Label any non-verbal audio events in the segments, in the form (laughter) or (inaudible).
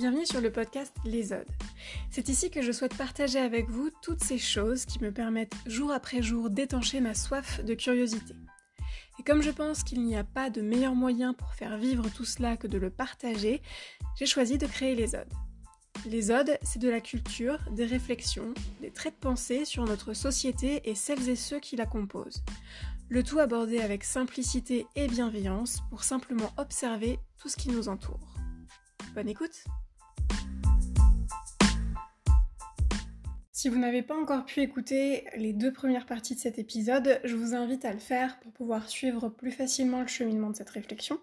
Bienvenue sur le podcast Les Odes. C'est ici que je souhaite partager avec vous toutes ces choses qui me permettent jour après jour d'étancher ma soif de curiosité. Et comme je pense qu'il n'y a pas de meilleur moyen pour faire vivre tout cela que de le partager, j'ai choisi de créer les Odes. Les Odes, c'est de la culture, des réflexions, des traits de pensée sur notre société et celles et ceux qui la composent. Le tout abordé avec simplicité et bienveillance pour simplement observer tout ce qui nous entoure. Bonne écoute Si vous n'avez pas encore pu écouter les deux premières parties de cet épisode, je vous invite à le faire pour pouvoir suivre plus facilement le cheminement de cette réflexion.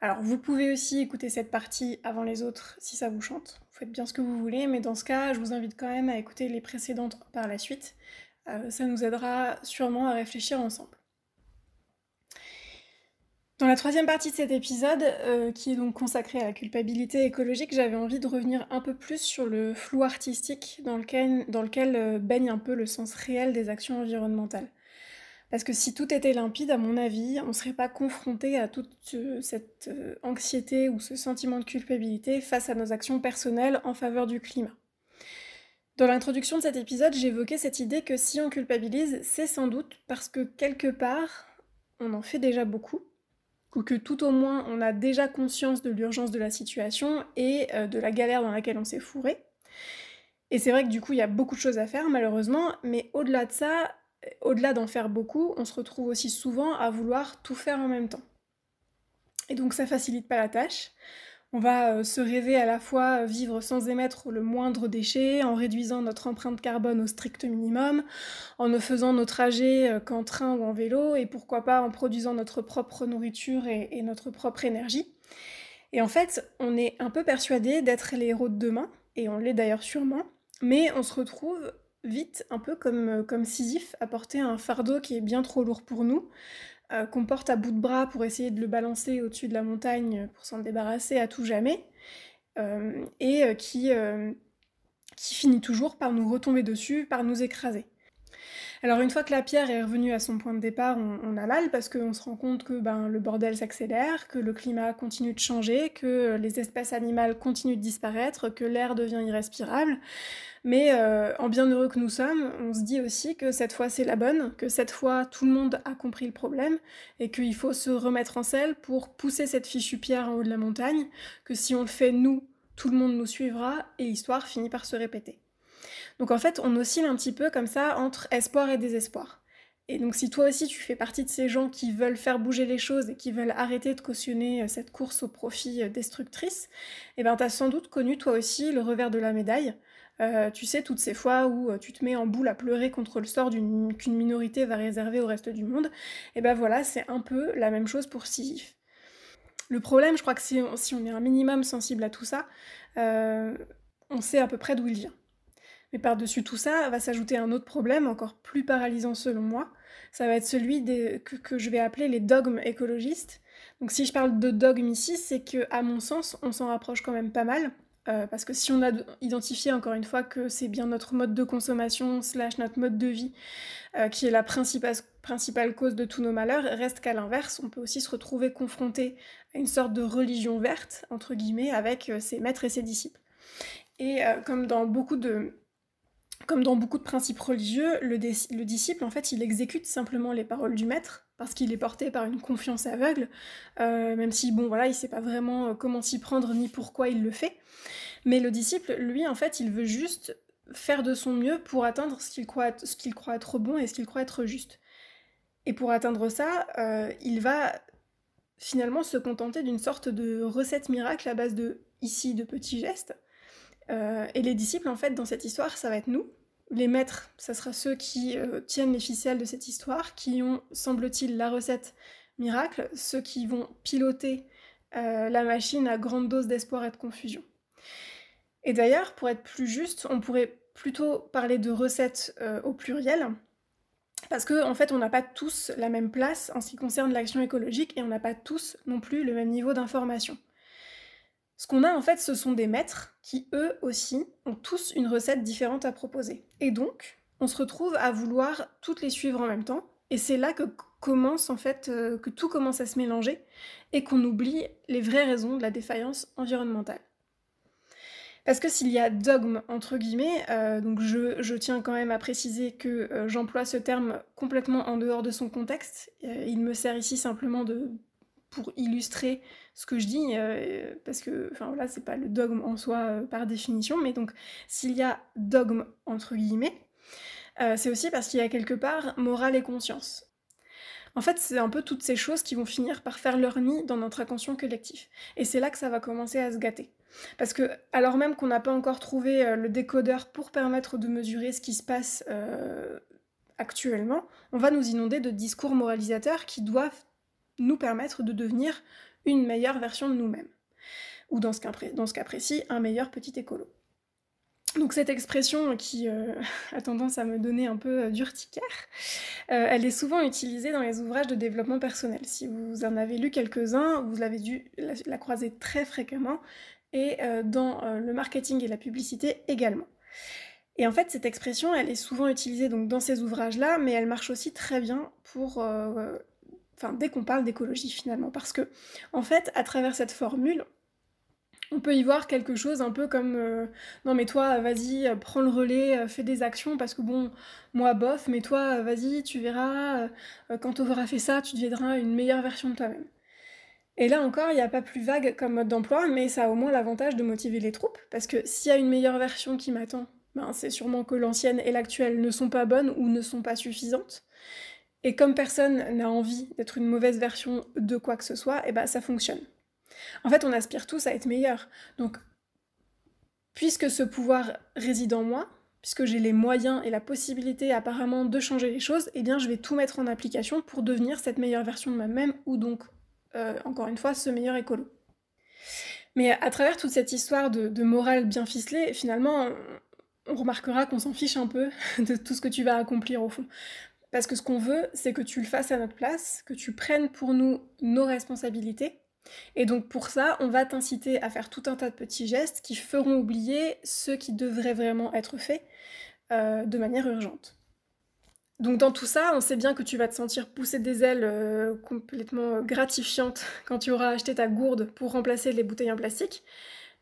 Alors vous pouvez aussi écouter cette partie avant les autres si ça vous chante, vous faites bien ce que vous voulez, mais dans ce cas je vous invite quand même à écouter les précédentes par la suite. Euh, ça nous aidera sûrement à réfléchir ensemble. Dans la troisième partie de cet épisode, euh, qui est donc consacré à la culpabilité écologique, j'avais envie de revenir un peu plus sur le flou artistique dans lequel, euh, baigne un peu le sens réel des actions environnementales. Parce que si tout était limpide, à mon avis, on ne serait pas confronté à toute euh, cette anxiété ou ce sentiment de culpabilité face à nos actions personnelles en faveur du climat. Dans l'introduction de cet épisode, j'évoquais cette idée que si on culpabilise, c'est sans doute parce que quelque part, on en fait déjà beaucoup ou que tout au moins on a déjà conscience de l'urgence de la situation et euh, de la galère dans laquelle on s'est fourré. Et c'est vrai que du coup il y a beaucoup de choses à faire malheureusement, mais au-delà de ça, au-delà d'en faire beaucoup, on se retrouve aussi souvent à vouloir tout faire en même temps. Et donc ça facilite pas la tâche. On va euh, se rêver à la fois vivre sans émettre le moindre déchet, en réduisant notre empreinte carbone au strict minimum, en ne faisant nos trajets euh, qu'en train ou en vélo, et pourquoi pas en produisant notre propre nourriture et, notre propre énergie. Et en fait, on est un peu persuadé d'être les héros de demain, et on l'est d'ailleurs sûrement, mais on se retrouve vite un peu comme, euh, comme Sisyphe à porter un fardeau qui est bien trop lourd pour nous, euh, qu'on porte à bout de bras pour essayer de le balancer au-dessus de la montagne pour s'en débarrasser à tout jamais, euh, et euh, qui, finit toujours par nous retomber dessus, par nous écraser. Alors une fois que la pierre est revenue à son point de départ, on, a mal parce qu'on se rend compte que ben, le bordel s'accélère, que le climat continue de changer, que les espèces animales continuent de disparaître, que l'air devient irrespirable. Mais euh, en bien heureux que nous sommes, on se dit aussi que cette fois c'est la bonne, que cette fois tout le monde a compris le problème et qu'il faut se remettre en selle pour pousser cette fichue pierre en haut de la montagne, que si on le fait nous, tout le monde nous suivra et l'histoire finit par se répéter. Donc en fait, on oscille un petit peu comme ça entre espoir et désespoir. Et donc si toi aussi tu fais partie de ces gens qui veulent faire bouger les choses et qui veulent arrêter de cautionner euh, cette course au profit euh, destructrice, eh ben t'as sans doute connu toi aussi le revers de la médaille. Euh, tu sais, toutes ces fois où tu te mets en boule à pleurer contre le sort qu'une minorité va réserver au reste du monde, et eh ben voilà, c'est un peu la même chose pour Sisyphe. Le problème, je crois que si on, est un minimum sensible à tout ça, on sait à peu près d'où il vient. Mais par-dessus tout ça, va s'ajouter un autre problème, encore plus paralysant selon moi. Ça va être celui des, que, je vais appeler les dogmes écologistes. Donc si je parle de dogmes ici, c'est que, à mon sens, on s'en rapproche quand même pas mal. Euh, parce que si on a identifié encore une fois que c'est bien notre mode de consommation slash notre mode de vie euh, qui est la principale, principale cause de tous nos malheurs, reste qu'à l'inverse, on peut aussi se retrouver confronté à une sorte de religion verte, entre guillemets, avec euh, ses maîtres et ses disciples. Et comme dans beaucoup de, comme dans beaucoup de principes religieux, le, disciple, en fait, il exécute simplement les paroles du maître, parce qu'il est porté par une confiance aveugle, même si, bon, voilà, il sait pas vraiment comment s'y prendre ni pourquoi il le fait. Mais le disciple, lui, en fait, il veut juste faire de son mieux pour atteindre ce qu'il croit, être bon et ce qu'il croit être juste. Et pour atteindre ça, euh, il va finalement se contenter d'une sorte de recette miracle à base de, ici, de petits gestes, euh, et les disciples, en fait, dans cette histoire, ça va être nous. Les maîtres, ça sera ceux qui euh, tiennent les ficelles de cette histoire, qui ont, semble-t-il, la recette miracle, ceux qui vont piloter la machine à grande dose d'espoir et de confusion. Et d'ailleurs, pour être plus juste, on pourrait plutôt parler de recettes au pluriel, parce qu'en en fait, on n'a pas tous la même place en ce qui concerne l'action écologique et on n'a pas tous non plus le même niveau d'information. Ce qu'on a en fait, ce sont des maîtres qui, eux aussi, ont tous une recette différente à proposer. Et donc, on se retrouve à vouloir toutes les suivre en même temps. Et c'est là que commence en fait, euh, que tout commence à se mélanger et qu'on oublie les vraies raisons de la défaillance environnementale. Parce que s'il y a dogme, entre guillemets, euh, donc je, tiens quand même à préciser que euh, j'emploie ce terme complètement en dehors de son contexte. Euh, il me sert ici simplement pour illustrer ce que je dis, parce que, enfin voilà, c'est pas le dogme en soi par définition, mais donc s'il y a dogme, entre guillemets, c'est aussi parce qu'il y a quelque part morale et conscience. En fait, c'est un peu toutes ces choses qui vont finir par faire leur nid dans notre inconscient collectif. Et c'est là que ça va commencer à se gâter. Parce que, alors même qu'on n'a pas encore trouvé euh, le décodeur pour permettre de mesurer ce qui se passe euh, actuellement, on va nous inonder de discours moralisateurs qui doivent nous permettre de devenir une meilleure version de nous-mêmes. Ou dans ce cas précis, un meilleur petit écolo. Donc cette expression qui euh, (laughs) a tendance à me donner un peu euh, d'urticaire, euh, elle est souvent utilisée dans les ouvrages de développement personnel. Si vous en avez lu quelques-uns, vous avez dû la, croiser très fréquemment, et dans le marketing et la publicité également. Et en fait, cette expression, elle est souvent utilisée donc dans ces ouvrages-là, mais elle marche aussi très bien pour, enfin, dès qu'on parle d'écologie finalement, parce que en fait, à travers cette formule, on peut y voir quelque chose un peu comme euh, non mais toi vas-y euh, prends le relais euh, fais des actions parce que bon moi bof mais toi vas-y tu verras quand tu auras fait ça tu deviendras une meilleure version de toi-même. Et là encore il n'y a pas plus vague comme mode d'emploi mais ça a au moins l'avantage de motiver les troupes parce que s'il y a une meilleure version qui m'attend ben, c'est sûrement que l'ancienne et l'actuelle ne sont pas bonnes ou ne sont pas suffisantes. Et comme personne n'a envie d'être une mauvaise version de quoi que ce soit et ben ça fonctionne en fait, on aspire tous à être meilleurs. Donc, puisque ce pouvoir réside en moi, puisque j'ai les moyens et la possibilité apparemment de changer les choses, eh bien je vais tout mettre en application pour devenir cette meilleure version de moi-même, ou donc, euh, encore une fois, ce meilleur écolo. Mais à travers toute cette histoire de, morale bien ficelée, finalement, on remarquera qu'on s'en fiche un peu (laughs) de tout ce que tu vas accomplir au fond. Parce que ce qu'on veut, c'est que tu le fasses à notre place, que tu prennes pour nous nos responsabilités, et donc pour ça, on va t'inciter à faire tout un tas de petits gestes qui feront oublier ceux qui devraient vraiment être faits euh, de manière urgente. Donc dans tout ça, on sait bien que tu vas te sentir pousser des ailes euh, complètement gratifiantes (laughs) quand tu auras acheté ta gourde pour remplacer les bouteilles en plastique.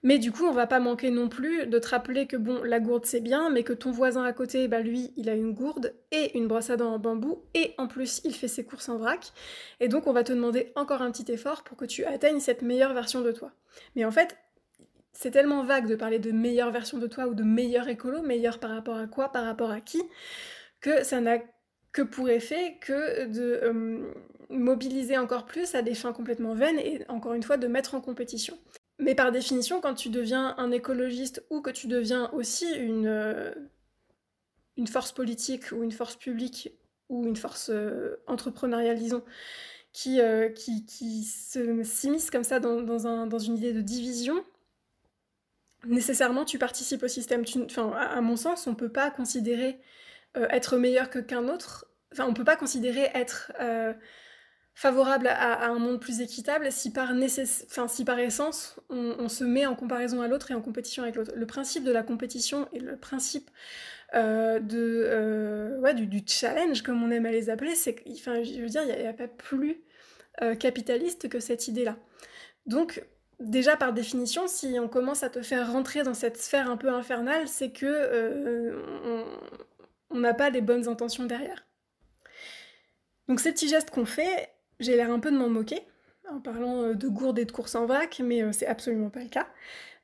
Mais du coup, on va pas manquer non plus de te rappeler que bon, la gourde c'est bien, mais que ton voisin à côté, bah lui, il a une gourde et une brosse à dents en bambou, et en plus, il fait ses courses en vrac. Et donc, on va te demander encore un petit effort pour que tu atteignes cette meilleure version de toi. Mais en fait, c'est tellement vague de parler de meilleure version de toi ou de meilleur écolo, meilleur par rapport à quoi, par rapport à qui, que ça n'a que pour effet que de euh, mobiliser encore plus à des fins complètement vaines et encore une fois de mettre en compétition. Mais par définition, quand tu deviens un écologiste ou que tu deviens aussi une, euh, force politique ou une force publique ou une force euh, entrepreneuriale, disons, qui, euh, qui s'immisce comme ça dans, dans, un, dans, une idée de division, nécessairement tu participes au système. enfin, à, mon sens, on ne peut pas considérer être meilleur que qu'un autre. Enfin, on ne peut pas considérer être favorable à, un monde plus équitable si par, enfin, si par essence on, se met en comparaison à l'autre et en compétition avec l'autre. Le principe de la compétition et le principe euh, de, euh, ouais, du, challenge, comme on aime à les appeler, c'est enfin, je veux dire, il n'y a, pas plus euh, capitaliste que cette idée-là. Donc, déjà par définition, si on commence à te faire rentrer dans cette sphère un peu infernale, c'est que on n'a pas les bonnes intentions derrière. Donc ces petits gestes qu'on fait, j'ai l'air un peu de m'en moquer en parlant euh, de gourdes et de courses en vrac, mais euh, c'est absolument pas le cas.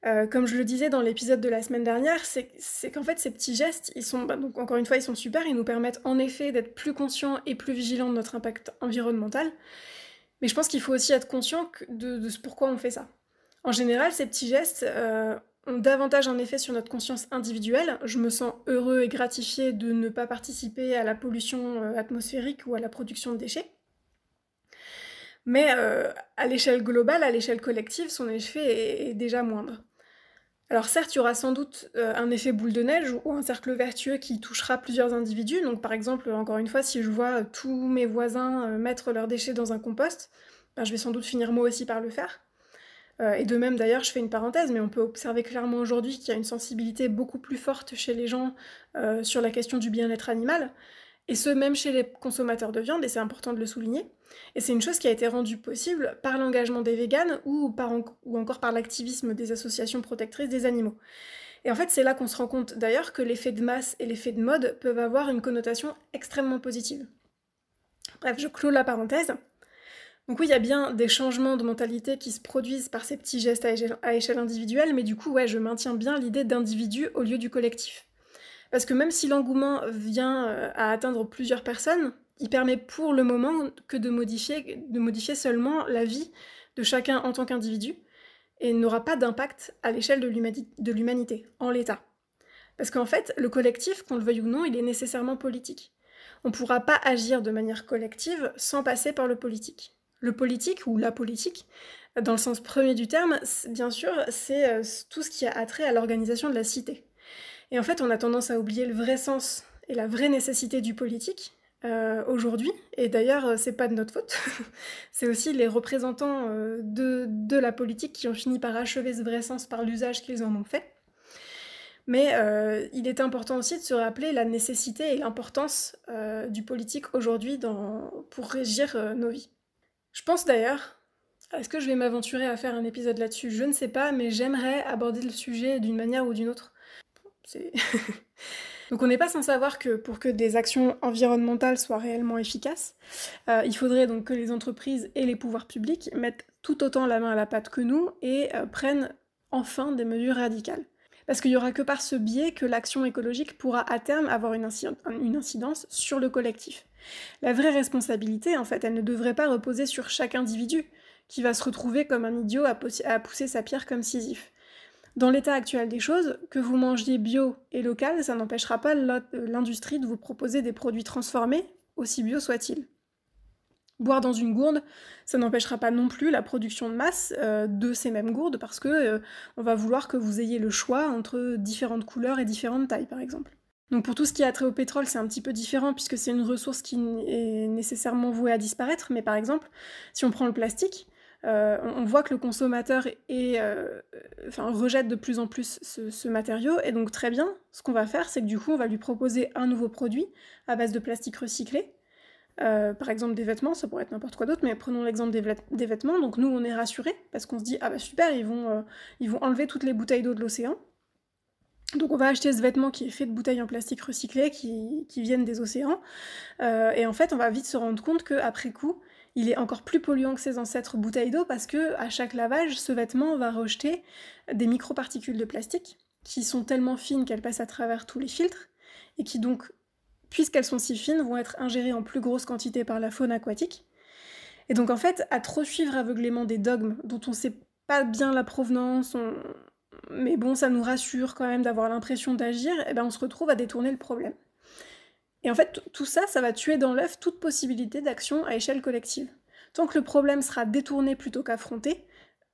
Euh, comme je le disais dans l'épisode de la semaine dernière, c'est qu'en fait ces petits gestes, ils sont, bah, donc encore une fois, ils sont super, ils nous permettent en effet d'être plus conscients et plus vigilants de notre impact environnemental. Mais je pense qu'il faut aussi être conscient de, de, pourquoi on fait ça. En général, ces petits gestes ont davantage un effet sur notre conscience individuelle. Je me sens heureux et gratifié de ne pas participer à la pollution atmosphérique ou à la production de déchets. Mais euh, à l'échelle globale, à l'échelle collective, son effet est, déjà moindre. Alors certes, il y aura sans doute euh, un effet boule de neige ou un cercle vertueux qui touchera plusieurs individus. Donc par exemple, encore une fois, si je vois tous mes voisins euh, mettre leurs déchets dans un compost, ben, je vais sans doute finir moi aussi par le faire. et de même d'ailleurs, je fais une parenthèse, mais on peut observer clairement aujourd'hui qu'il y a une sensibilité beaucoup plus forte chez les gens sur la question du bien-être animal. Et ce, même chez les consommateurs de viande, et c'est important de le souligner. Et c'est une chose qui a été rendue possible par l'engagement des véganes ou, encore par l'activisme des associations protectrices des animaux. Et en fait, c'est là qu'on se rend compte d'ailleurs que l'effet de masse et l'effet de mode peuvent avoir une connotation extrêmement positive. Bref, je clôt la parenthèse. Donc oui, il y a bien des changements de mentalité qui se produisent par ces petits gestes à échelle, individuelle, mais du coup, ouais, je maintiens bien l'idée d'individu au lieu du collectif. Parce que même si l'engouement vient euh, à atteindre plusieurs personnes, il permet pour le moment que de modifier, de seulement la vie de chacun en tant qu'individu, et n'aura pas d'impact à l'échelle de l'humanité, en l'état. Parce qu'en fait, le collectif, qu'on le veuille ou non, il est nécessairement politique. On ne pourra pas agir de manière collective sans passer par le politique. Le politique, ou la politique, dans le sens premier du terme, bien sûr, c'est euh, tout ce qui a attrait à l'organisation de la cité. Et en fait, on a tendance à oublier le vrai sens et la vraie nécessité du politique, euh, aujourd'hui, et d'ailleurs euh, c'est pas de notre faute, (laughs) c'est aussi les représentants euh, de, de, la politique qui ont fini par achever ce vrai sens par l'usage qu'ils en ont fait. Mais il est important aussi de se rappeler la nécessité et l'importance du politique aujourd'hui pour régir nos vies. Je pense d'ailleurs, est-ce que je vais m'aventurer à faire un épisode là-dessus? Je ne sais pas, mais j'aimerais aborder le sujet d'une manière ou d'une autre. (laughs) Donc on n'est pas sans savoir que pour que des actions environnementales soient réellement efficaces, euh, il faudrait donc que les entreprises et les pouvoirs publics mettent tout autant la main à la pâte que nous et euh, prennent enfin des mesures radicales. Parce qu'il n'y aura que par ce biais que l'action écologique pourra à terme avoir une, incidence sur le collectif. La vraie responsabilité, en fait, elle ne devrait pas reposer sur chaque individu, qui va se retrouver comme un idiot à, à pousser sa pierre comme Sisyphe. Dans l'état actuel des choses, que vous mangiez bio et local, ça n'empêchera pas l'industrie de vous proposer des produits transformés, aussi bio soient-ils. Boire dans une gourde, ça n'empêchera pas non plus la production de masse euh, de ces mêmes gourdes parce que euh, on va vouloir que vous ayez le choix entre différentes couleurs et différentes tailles par exemple. Donc pour tout ce qui a trait au pétrole, c'est un petit peu différent puisque c'est une ressource qui est nécessairement vouée à disparaître, mais par exemple, si on prend le plastique, euh, on voit que le consommateur euh, rejette de plus en plus ce, matériau, et donc très bien, ce qu'on va faire, c'est que du coup, on va lui proposer un nouveau produit à base de plastique recyclé, euh, par exemple des vêtements, ça pourrait être n'importe quoi d'autre, mais prenons l'exemple des, vêtements, donc nous, on est rassurés, parce qu'on se dit, ah bah super, ils vont, enlever toutes les bouteilles d'eau de l'océan, donc on va acheter ce vêtement qui est fait de bouteilles en plastique recyclé qui viennent des océans. et en fait, on va vite se rendre compte qu'après coup, il est encore plus polluant que ses ancêtres bouteilles d'eau parce que à chaque lavage, ce vêtement va rejeter des microparticules de plastique qui sont tellement fines qu'elles passent à travers tous les filtres et qui donc, puisqu'elles sont si fines, vont être ingérées en plus grosse quantité par la faune aquatique. Et donc en fait, à trop suivre aveuglément des dogmes dont on ne sait pas bien la provenance, mais bon, ça nous rassure quand même d'avoir l'impression d'agir, et eh ben on se retrouve à détourner le problème. Et en fait, tout ça, ça va tuer dans l'œuf toute possibilité d'action à échelle collective. Tant que le problème sera détourné plutôt qu'affronté,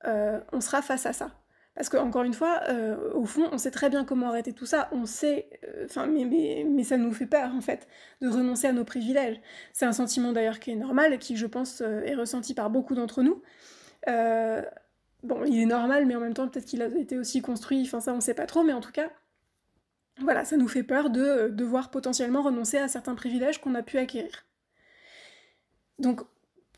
euh, on sera face à ça. Parce qu'encore une fois, euh, au fond, on sait très bien comment arrêter tout ça. On sait, euh, mais, ça nous fait peur en fait de renoncer à nos privilèges. C'est un sentiment d'ailleurs qui est normal et qui, je pense, est ressenti par beaucoup d'entre nous. bon, il est normal, mais en même temps, peut-être qu'il a été aussi construit. Enfin, ça, on sait pas trop, mais en tout cas, voilà, ça nous fait peur de euh, devoir potentiellement renoncer à certains privilèges qu'on a pu acquérir. Donc,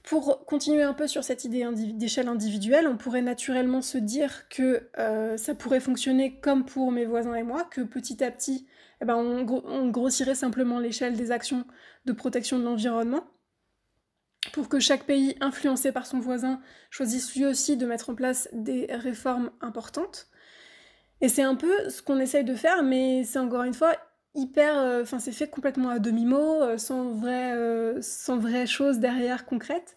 pour continuer un peu sur cette idée d'échelle individuelle, on pourrait naturellement se dire que euh, ça pourrait fonctionner comme pour mes voisins et moi, que petit à petit, eh ben, on, grossirait simplement l'échelle des actions de protection de l'environnement, pour que chaque pays influencé par son voisin choisisse lui aussi de mettre en place des réformes importantes. Et c'est un peu ce qu'on essaye de faire, mais c'est encore une fois hyper. Euh, enfin, c'est fait complètement à demi-mot, euh, sans, vrai, euh, vraie chose derrière concrète.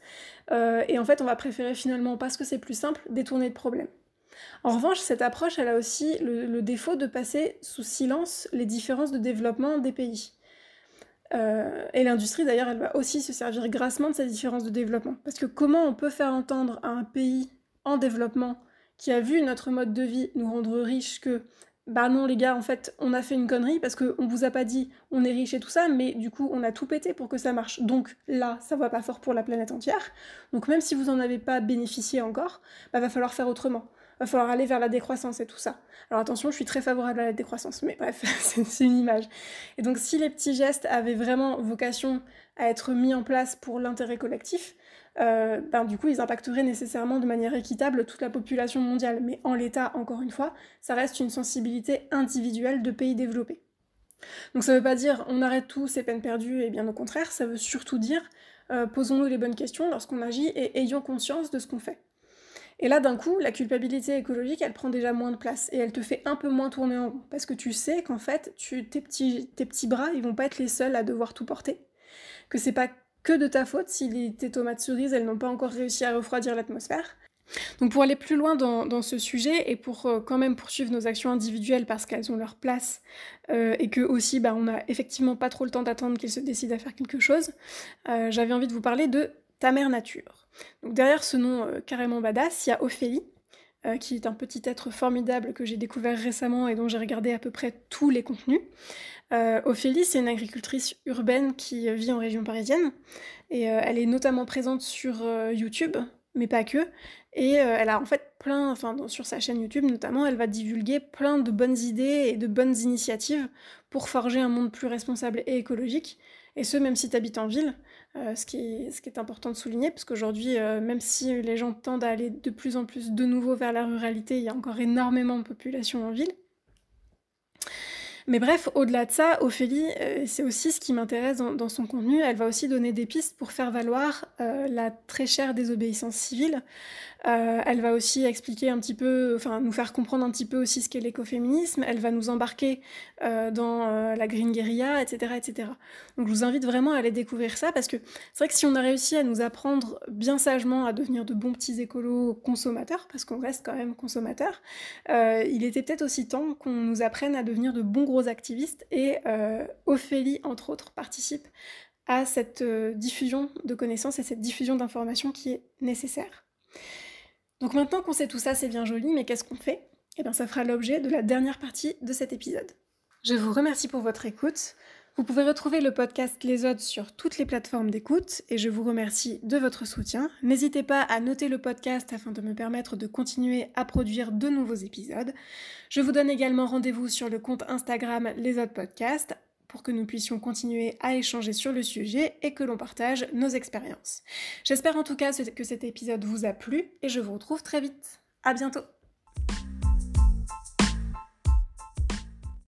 et en fait, on va préférer finalement, parce que c'est plus simple, détourner le problème. En revanche, cette approche, elle a aussi le, défaut de passer sous silence les différences de développement des pays. et l'industrie, d'ailleurs, elle va aussi se servir grassement de ces différences de développement. Parce que comment on peut faire entendre à un pays en développement qui a vu notre mode de vie nous rendre riches que bah non les gars en fait on a fait une connerie parce qu'on vous a pas dit on est riche et tout ça mais du coup on a tout pété pour que ça marche donc là ça va pas fort pour la planète entière donc même si vous en avez pas bénéficié encore bah va falloir faire autrement va falloir aller vers la décroissance et tout ça. Alors attention, je suis très favorable à la décroissance, mais bref, (laughs) c'est une image. Et donc si les petits gestes avaient vraiment vocation à être mis en place pour l'intérêt collectif, euh, ben, du coup, ils impacteraient nécessairement de manière équitable toute la population mondiale. Mais en l'état, encore une fois, ça reste une sensibilité individuelle de pays développés. Donc ça ne veut pas dire on arrête tout, c'est peine perdue, et bien au contraire, ça veut surtout dire euh, posons-nous les bonnes questions lorsqu'on agit et ayons conscience de ce qu'on fait. Et là, d'un coup, la culpabilité écologique, elle prend déjà moins de place et elle te fait un peu moins tourner en rond. Parce que tu sais qu'en fait, tu, tes, petits, tes petits bras, ils vont pas être les seuls à devoir tout porter. Que c'est pas que de ta faute si tes tomates cerises, elles n'ont pas encore réussi à refroidir l'atmosphère. Donc pour aller plus loin dans, ce sujet et pour euh, quand même poursuivre nos actions individuelles parce qu'elles ont leur place euh, et que aussi bah, on n'a effectivement pas trop le temps d'attendre qu'elles se décident à faire quelque chose, euh, j'avais envie de vous parler de ta mère nature. Donc derrière ce nom carrément badass, il y a Ophélie, qui est un petit être formidable que j'ai découvert récemment et dont j'ai regardé à peu près tous les contenus. Euh, Ophélie, c'est une agricultrice urbaine qui vit en région parisienne et euh, elle est notamment présente sur euh, YouTube, mais pas que. Et elle a en fait plein, enfin sur sa chaîne YouTube notamment, elle va divulguer plein de bonnes idées et de bonnes initiatives pour forger un monde plus responsable et écologique. Et ce, même si tu habites en ville, ce, qui est, ce, qui est, important de souligner, parce qu'aujourd'hui, même si les gens tendent à aller de plus en plus de nouveau vers la ruralité, il y a encore énormément de population en ville. Mais bref, au-delà de ça, Ophélie, euh, c'est aussi ce qui m'intéresse dans, son contenu. Elle va aussi donner des pistes pour faire valoir euh, la très chère désobéissance civile. Euh, elle va aussi expliquer un petit peu, enfin nous faire comprendre un petit peu aussi ce qu'est l'écoféminisme. Elle va nous embarquer dans la green guerilla, etc., etc. Donc je vous invite vraiment à aller découvrir ça parce que c'est vrai que si on a réussi à nous apprendre bien sagement à devenir de bons petits écolos consommateurs, parce qu'on reste quand même consommateurs, il était peut-être aussi temps qu'on nous apprenne à devenir de bons gros activistes et euh, Ophélie, entre autres, participe à cette euh, diffusion de connaissances et cette diffusion d'informations qui est nécessaire. Donc maintenant qu'on sait tout ça, c'est bien joli, mais qu'est-ce qu'on fait? Eh bien ça fera l'objet de la dernière partie de cet épisode. Je vous remercie pour votre écoute. Vous pouvez retrouver le podcast Les Odes sur toutes les plateformes d'écoute et je vous remercie de votre soutien. N'hésitez pas à noter le podcast afin de me permettre de continuer à produire de nouveaux épisodes. Je vous donne également rendez-vous sur le compte Instagram Les Odes Podcast pour que nous puissions continuer à échanger sur le sujet et que l'on partage nos expériences. J'espère en tout cas que cet épisode vous a plu et je vous retrouve très vite. À bientôt!